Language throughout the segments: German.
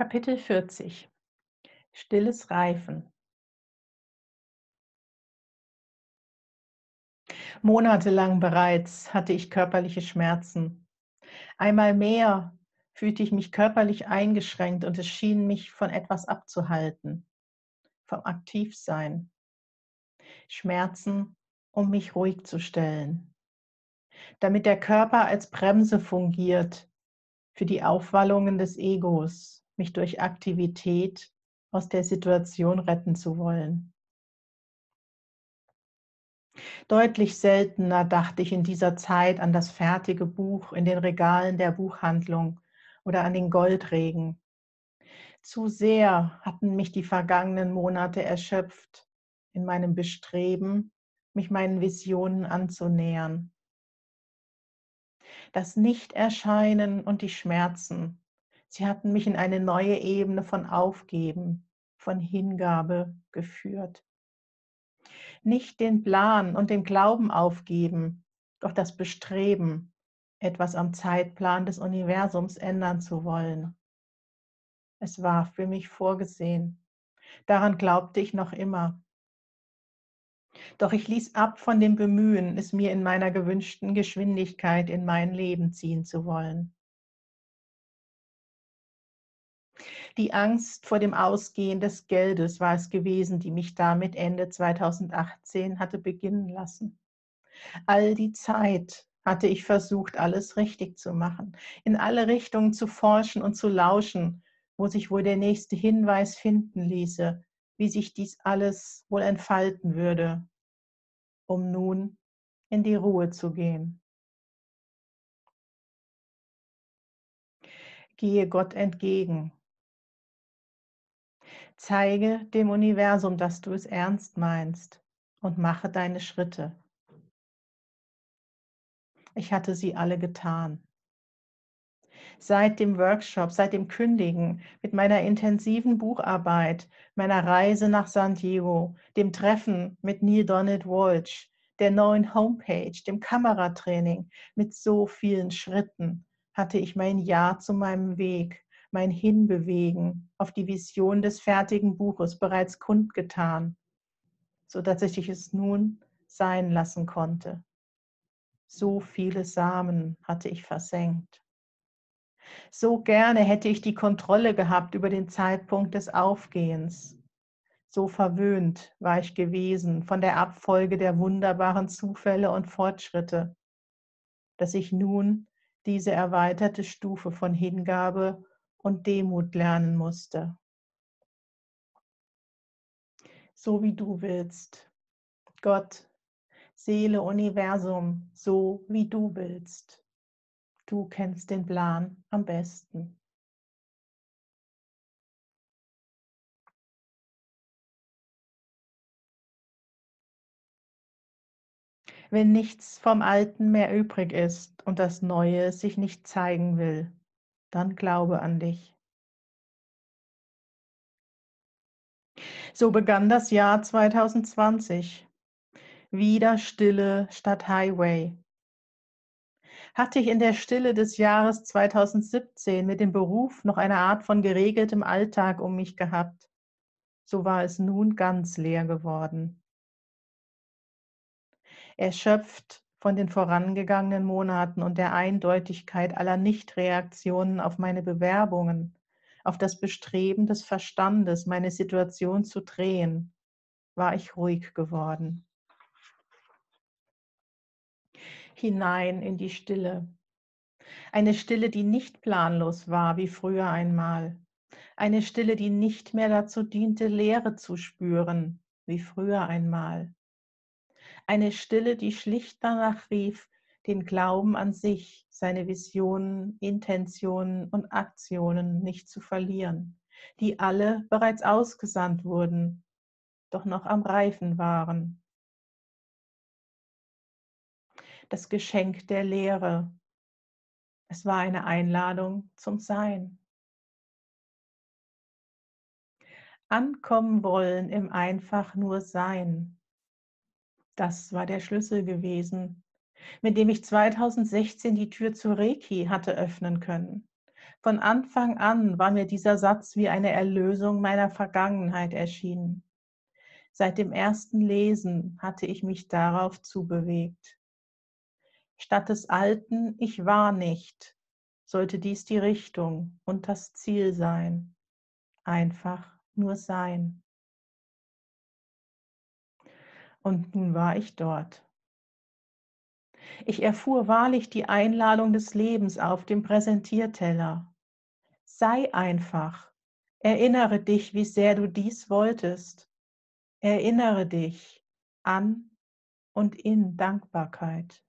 Kapitel 40 Stilles Reifen Monatelang bereits hatte ich körperliche Schmerzen. Einmal mehr fühlte ich mich körperlich eingeschränkt und es schien mich von etwas abzuhalten, vom Aktivsein. Schmerzen, um mich ruhig zu stellen, damit der Körper als Bremse fungiert für die Aufwallungen des Egos, mich durch Aktivität aus der Situation retten zu wollen. Deutlich seltener dachte ich in dieser Zeit an das fertige Buch in den Regalen der Buchhandlung oder an den Goldregen. Zu sehr hatten mich die vergangenen Monate erschöpft in meinem Bestreben, mich meinen Visionen anzunähern. Das Nichterscheinen und die Schmerzen Sie hatten mich in eine neue Ebene von Aufgeben, von Hingabe geführt. Nicht den Plan und den Glauben aufgeben, doch das Bestreben, etwas am Zeitplan des Universums ändern zu wollen. Es war für mich vorgesehen. Daran glaubte ich noch immer. Doch ich ließ ab von dem Bemühen, es mir in meiner gewünschten Geschwindigkeit in mein Leben ziehen zu wollen. Die Angst vor dem Ausgehen des Geldes war es gewesen, die mich damit Ende 2018 hatte beginnen lassen. All die Zeit hatte ich versucht, alles richtig zu machen, in alle Richtungen zu forschen und zu lauschen, wo sich wohl der nächste Hinweis finden ließe, wie sich dies alles wohl entfalten würde, um nun in die Ruhe zu gehen. Gehe Gott entgegen Zeige dem Universum, dass du es ernst meinst und mache deine Schritte. Ich hatte sie alle getan. Seit dem Workshop, seit dem Kündigen, mit meiner intensiven Bucharbeit, meiner Reise nach San Diego, dem Treffen mit Neil Donald Walsh, der neuen Homepage, dem Kameratraining, mit so vielen Schritten hatte ich mein Ja zu meinem Weg mein Hinbewegen auf die Vision des fertigen Buches bereits kundgetan, so dass ich es nun sein lassen konnte. So viele Samen hatte ich versenkt. So gerne hätte ich die Kontrolle gehabt über den Zeitpunkt des Aufgehens. So verwöhnt war ich gewesen von der Abfolge der wunderbaren Zufälle und Fortschritte, dass ich nun diese erweiterte Stufe von Hingabe und Demut lernen musste. So wie du willst. Gott, Seele, Universum, so wie du willst. Du kennst den Plan am besten. Wenn nichts vom Alten mehr übrig ist und das Neue sich nicht zeigen will, dann glaube an dich. So begann das Jahr 2020. Wieder Stille statt Highway. Hatte ich in der Stille des Jahres 2017 mit dem Beruf noch eine Art von geregeltem Alltag um mich gehabt, so war es nun ganz leer geworden. Erschöpft von den vorangegangenen Monaten und der Eindeutigkeit aller Nichtreaktionen auf meine Bewerbungen, auf das Bestreben des Verstandes, meine Situation zu drehen, war ich ruhig geworden. Hinein in die Stille. Eine Stille, die nicht planlos war wie früher einmal. Eine Stille, die nicht mehr dazu diente, Leere zu spüren wie früher einmal eine Stille, die schlicht danach rief, den Glauben an sich, seine Visionen, Intentionen und Aktionen nicht zu verlieren, die alle bereits ausgesandt wurden, doch noch am Reifen waren. Das Geschenk der Lehre. Es war eine Einladung zum Sein. Ankommen wollen im einfach nur Sein. Das war der Schlüssel gewesen, mit dem ich 2016 die Tür zu Reiki hatte öffnen können. Von Anfang an war mir dieser Satz wie eine Erlösung meiner Vergangenheit erschienen. Seit dem ersten Lesen hatte ich mich darauf zubewegt. Statt des alten Ich war nicht, sollte dies die Richtung und das Ziel sein. Einfach nur sein. Und nun war ich dort. Ich erfuhr wahrlich die Einladung des Lebens auf dem Präsentierteller. Sei einfach. Erinnere dich, wie sehr du dies wolltest. Erinnere dich an und in Dankbarkeit.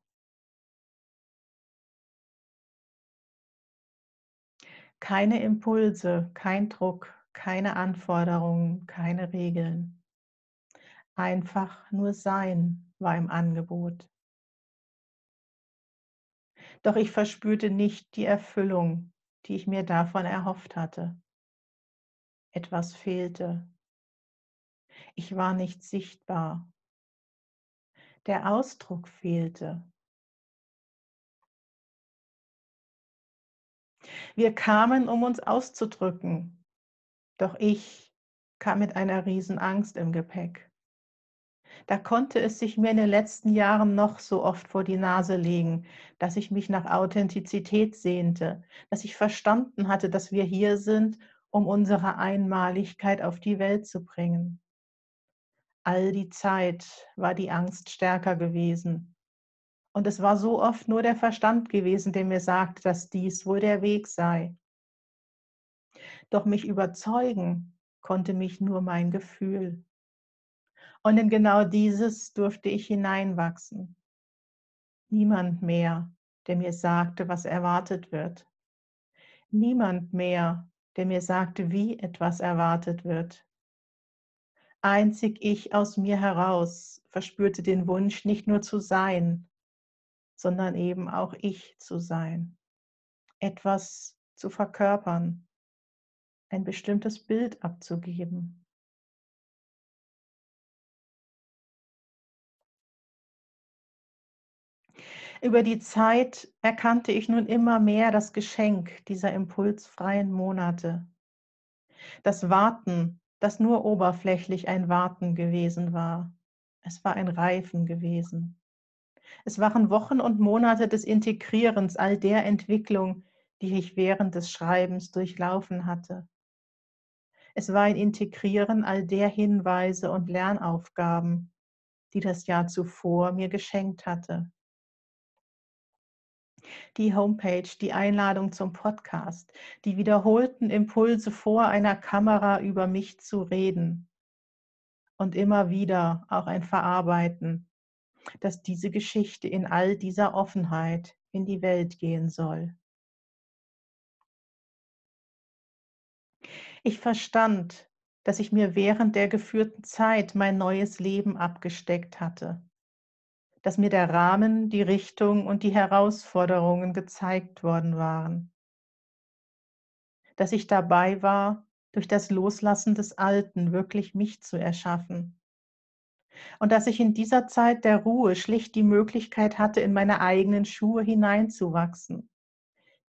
Keine Impulse, kein Druck, keine Anforderungen, keine Regeln. Einfach nur Sein war im Angebot. Doch ich verspürte nicht die Erfüllung, die ich mir davon erhofft hatte. Etwas fehlte. Ich war nicht sichtbar. Der Ausdruck fehlte. Wir kamen, um uns auszudrücken, doch ich kam mit einer Riesenangst im Gepäck. Da konnte es sich mir in den letzten Jahren noch so oft vor die Nase legen, dass ich mich nach Authentizität sehnte, dass ich verstanden hatte, dass wir hier sind, um unsere Einmaligkeit auf die Welt zu bringen. All die Zeit war die Angst stärker gewesen. Und es war so oft nur der Verstand gewesen, der mir sagte, dass dies wohl der Weg sei. Doch mich überzeugen konnte mich nur mein Gefühl. Und in genau dieses durfte ich hineinwachsen. Niemand mehr, der mir sagte, was erwartet wird. Niemand mehr, der mir sagte, wie etwas erwartet wird. Einzig ich aus mir heraus verspürte den Wunsch, nicht nur zu sein, sondern eben auch ich zu sein, etwas zu verkörpern, ein bestimmtes Bild abzugeben. Über die Zeit erkannte ich nun immer mehr das Geschenk dieser impulsfreien Monate. Das Warten, das nur oberflächlich ein Warten gewesen war. Es war ein Reifen gewesen. Es waren Wochen und Monate des Integrierens all der Entwicklung, die ich während des Schreibens durchlaufen hatte. Es war ein Integrieren all der Hinweise und Lernaufgaben, die das Jahr zuvor mir geschenkt hatte die Homepage, die Einladung zum Podcast, die wiederholten Impulse vor einer Kamera über mich zu reden und immer wieder auch ein Verarbeiten, dass diese Geschichte in all dieser Offenheit in die Welt gehen soll. Ich verstand, dass ich mir während der geführten Zeit mein neues Leben abgesteckt hatte dass mir der Rahmen, die Richtung und die Herausforderungen gezeigt worden waren. Dass ich dabei war, durch das Loslassen des Alten wirklich mich zu erschaffen. Und dass ich in dieser Zeit der Ruhe schlicht die Möglichkeit hatte, in meine eigenen Schuhe hineinzuwachsen.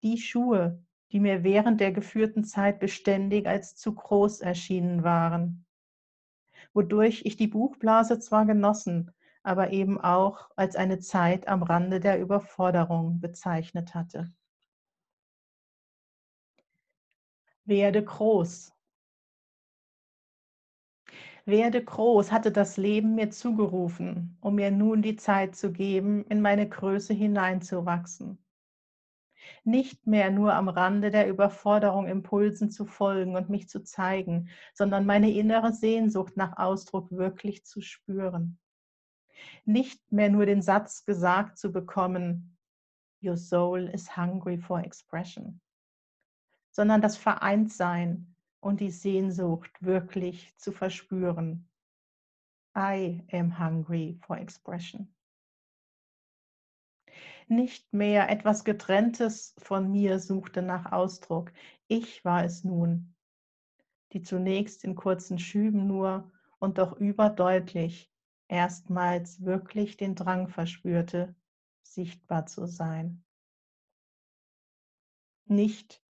Die Schuhe, die mir während der geführten Zeit beständig als zu groß erschienen waren. Wodurch ich die Buchblase zwar genossen, aber eben auch als eine Zeit am Rande der Überforderung bezeichnet hatte. Werde groß. Werde groß hatte das Leben mir zugerufen, um mir nun die Zeit zu geben, in meine Größe hineinzuwachsen. Nicht mehr nur am Rande der Überforderung Impulsen zu folgen und mich zu zeigen, sondern meine innere Sehnsucht nach Ausdruck wirklich zu spüren nicht mehr nur den Satz gesagt zu bekommen, Your soul is hungry for expression, sondern das Vereintsein und die Sehnsucht wirklich zu verspüren. I am hungry for expression. Nicht mehr etwas Getrenntes von mir suchte nach Ausdruck. Ich war es nun, die zunächst in kurzen Schüben nur und doch überdeutlich erstmals wirklich den Drang verspürte, sichtbar zu sein. Nicht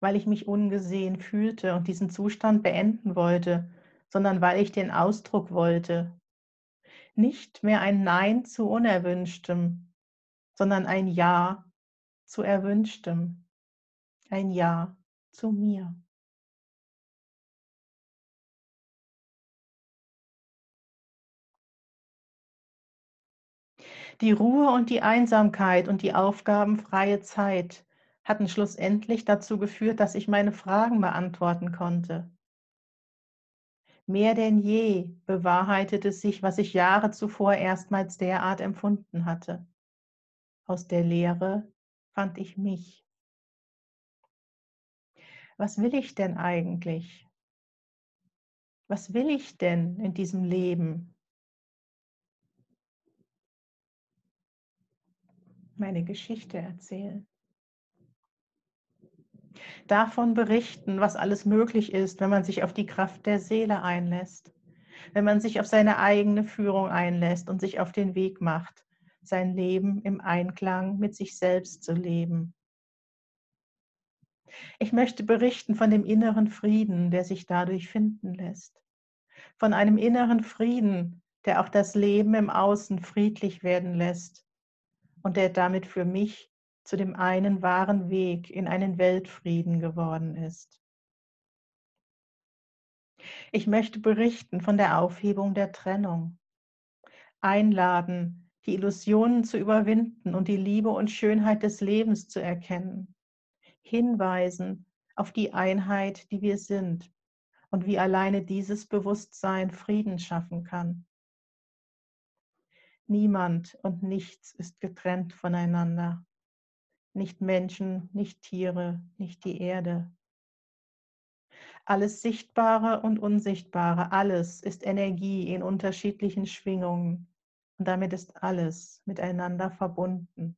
weil ich mich ungesehen fühlte und diesen Zustand beenden wollte, sondern weil ich den Ausdruck wollte. Nicht mehr ein Nein zu Unerwünschtem, sondern ein Ja zu Erwünschtem, ein Ja zu mir. Die Ruhe und die Einsamkeit und die aufgabenfreie Zeit hatten schlussendlich dazu geführt, dass ich meine Fragen beantworten konnte. Mehr denn je bewahrheitete sich, was ich Jahre zuvor erstmals derart empfunden hatte. Aus der Leere fand ich mich. Was will ich denn eigentlich? Was will ich denn in diesem Leben? Meine Geschichte erzählen. Davon berichten, was alles möglich ist, wenn man sich auf die Kraft der Seele einlässt, wenn man sich auf seine eigene Führung einlässt und sich auf den Weg macht, sein Leben im Einklang mit sich selbst zu leben. Ich möchte berichten von dem inneren Frieden, der sich dadurch finden lässt. Von einem inneren Frieden, der auch das Leben im Außen friedlich werden lässt und der damit für mich zu dem einen wahren Weg in einen Weltfrieden geworden ist. Ich möchte berichten von der Aufhebung der Trennung, einladen, die Illusionen zu überwinden und die Liebe und Schönheit des Lebens zu erkennen, hinweisen auf die Einheit, die wir sind und wie alleine dieses Bewusstsein Frieden schaffen kann. Niemand und nichts ist getrennt voneinander. Nicht Menschen, nicht Tiere, nicht die Erde. Alles Sichtbare und Unsichtbare, alles ist Energie in unterschiedlichen Schwingungen und damit ist alles miteinander verbunden.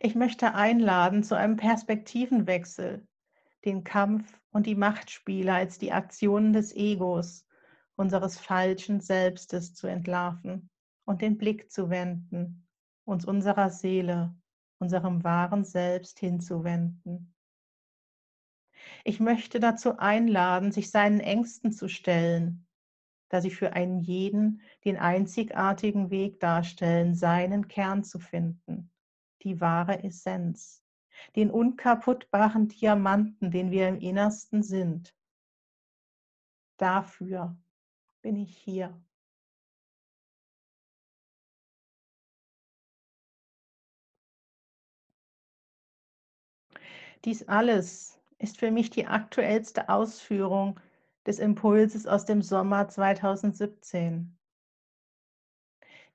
Ich möchte einladen zu einem Perspektivenwechsel, den Kampf und die Machtspiele als die Aktionen des Egos, unseres falschen Selbstes zu entlarven und den Blick zu wenden, uns unserer Seele, unserem wahren Selbst hinzuwenden. Ich möchte dazu einladen, sich seinen Ängsten zu stellen, da sie für einen jeden den einzigartigen Weg darstellen, seinen Kern zu finden, die wahre Essenz, den unkaputtbaren Diamanten, den wir im Innersten sind. Dafür bin ich hier. Dies alles ist für mich die aktuellste Ausführung des Impulses aus dem Sommer 2017.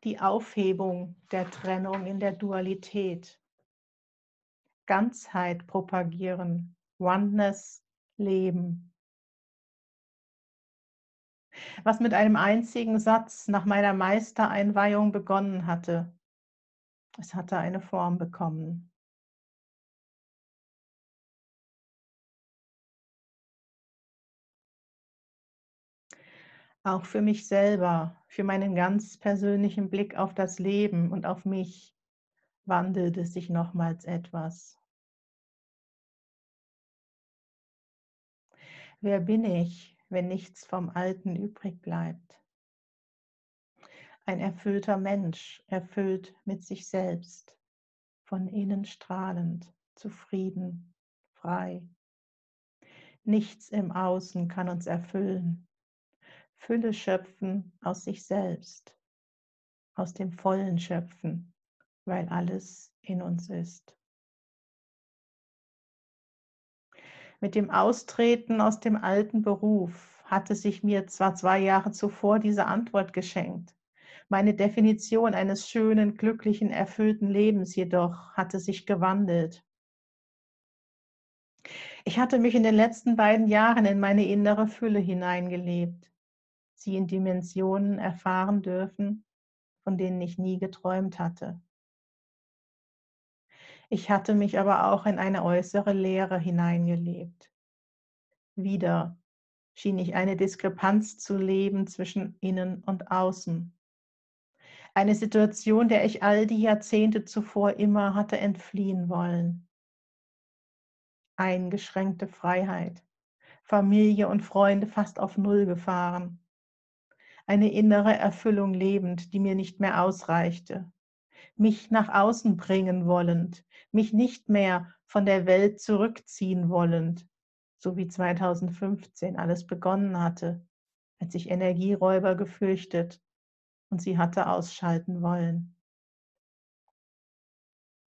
Die Aufhebung der Trennung in der Dualität. Ganzheit propagieren, Oneness leben. Was mit einem einzigen Satz nach meiner Meistereinweihung begonnen hatte, es hatte eine Form bekommen. auch für mich selber, für meinen ganz persönlichen Blick auf das Leben und auf mich, wandelt es sich nochmals etwas. Wer bin ich, wenn nichts vom Alten übrig bleibt? Ein erfüllter Mensch, erfüllt mit sich selbst, von innen strahlend, zufrieden, frei. Nichts im Außen kann uns erfüllen, Fülle schöpfen aus sich selbst, aus dem vollen Schöpfen, weil alles in uns ist. Mit dem Austreten aus dem alten Beruf hatte sich mir zwar zwei Jahre zuvor diese Antwort geschenkt, meine Definition eines schönen, glücklichen, erfüllten Lebens jedoch hatte sich gewandelt. Ich hatte mich in den letzten beiden Jahren in meine innere Fülle hineingelebt sie in Dimensionen erfahren dürfen, von denen ich nie geträumt hatte. Ich hatte mich aber auch in eine äußere Leere hineingelebt. Wieder schien ich eine Diskrepanz zu leben zwischen innen und außen. Eine Situation, der ich all die Jahrzehnte zuvor immer hatte entfliehen wollen. eingeschränkte Freiheit, Familie und Freunde fast auf Null gefahren, eine innere Erfüllung lebend, die mir nicht mehr ausreichte, mich nach außen bringen wollend, mich nicht mehr von der Welt zurückziehen wollend, so wie 2015 alles begonnen hatte, als ich Energieräuber gefürchtet und sie hatte ausschalten wollen.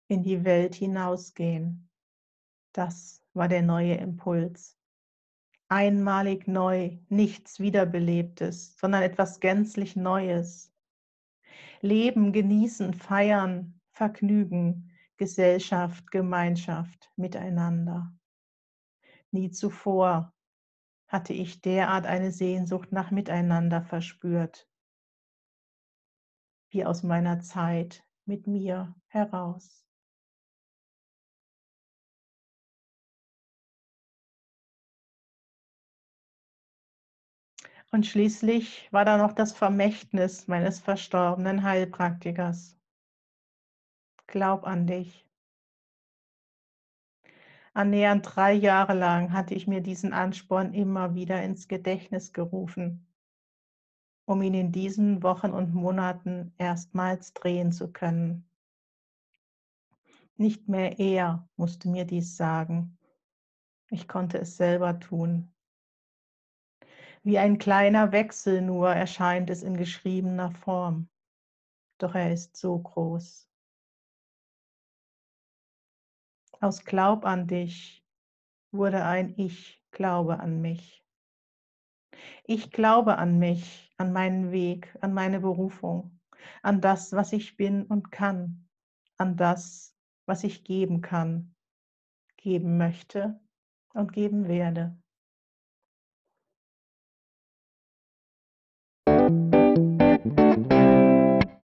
In die Welt hinausgehen, das war der neue Impuls. Einmalig neu, nichts Wiederbelebtes, sondern etwas gänzlich Neues. Leben, genießen, feiern, Vergnügen, Gesellschaft, Gemeinschaft, Miteinander. Nie zuvor hatte ich derart eine Sehnsucht nach Miteinander verspürt, wie aus meiner Zeit mit mir heraus. Und schließlich war da noch das Vermächtnis meines verstorbenen Heilpraktikers. Glaub an dich. Annähernd drei Jahre lang hatte ich mir diesen Ansporn immer wieder ins Gedächtnis gerufen, um ihn in diesen Wochen und Monaten erstmals drehen zu können. Nicht mehr er musste mir dies sagen. Ich konnte es selber tun. Wie ein kleiner Wechsel nur erscheint es in geschriebener Form. Doch er ist so groß. Aus Glaub an dich wurde ein Ich glaube an mich. Ich glaube an mich, an meinen Weg, an meine Berufung, an das, was ich bin und kann, an das, was ich geben kann, geben möchte und geben werde.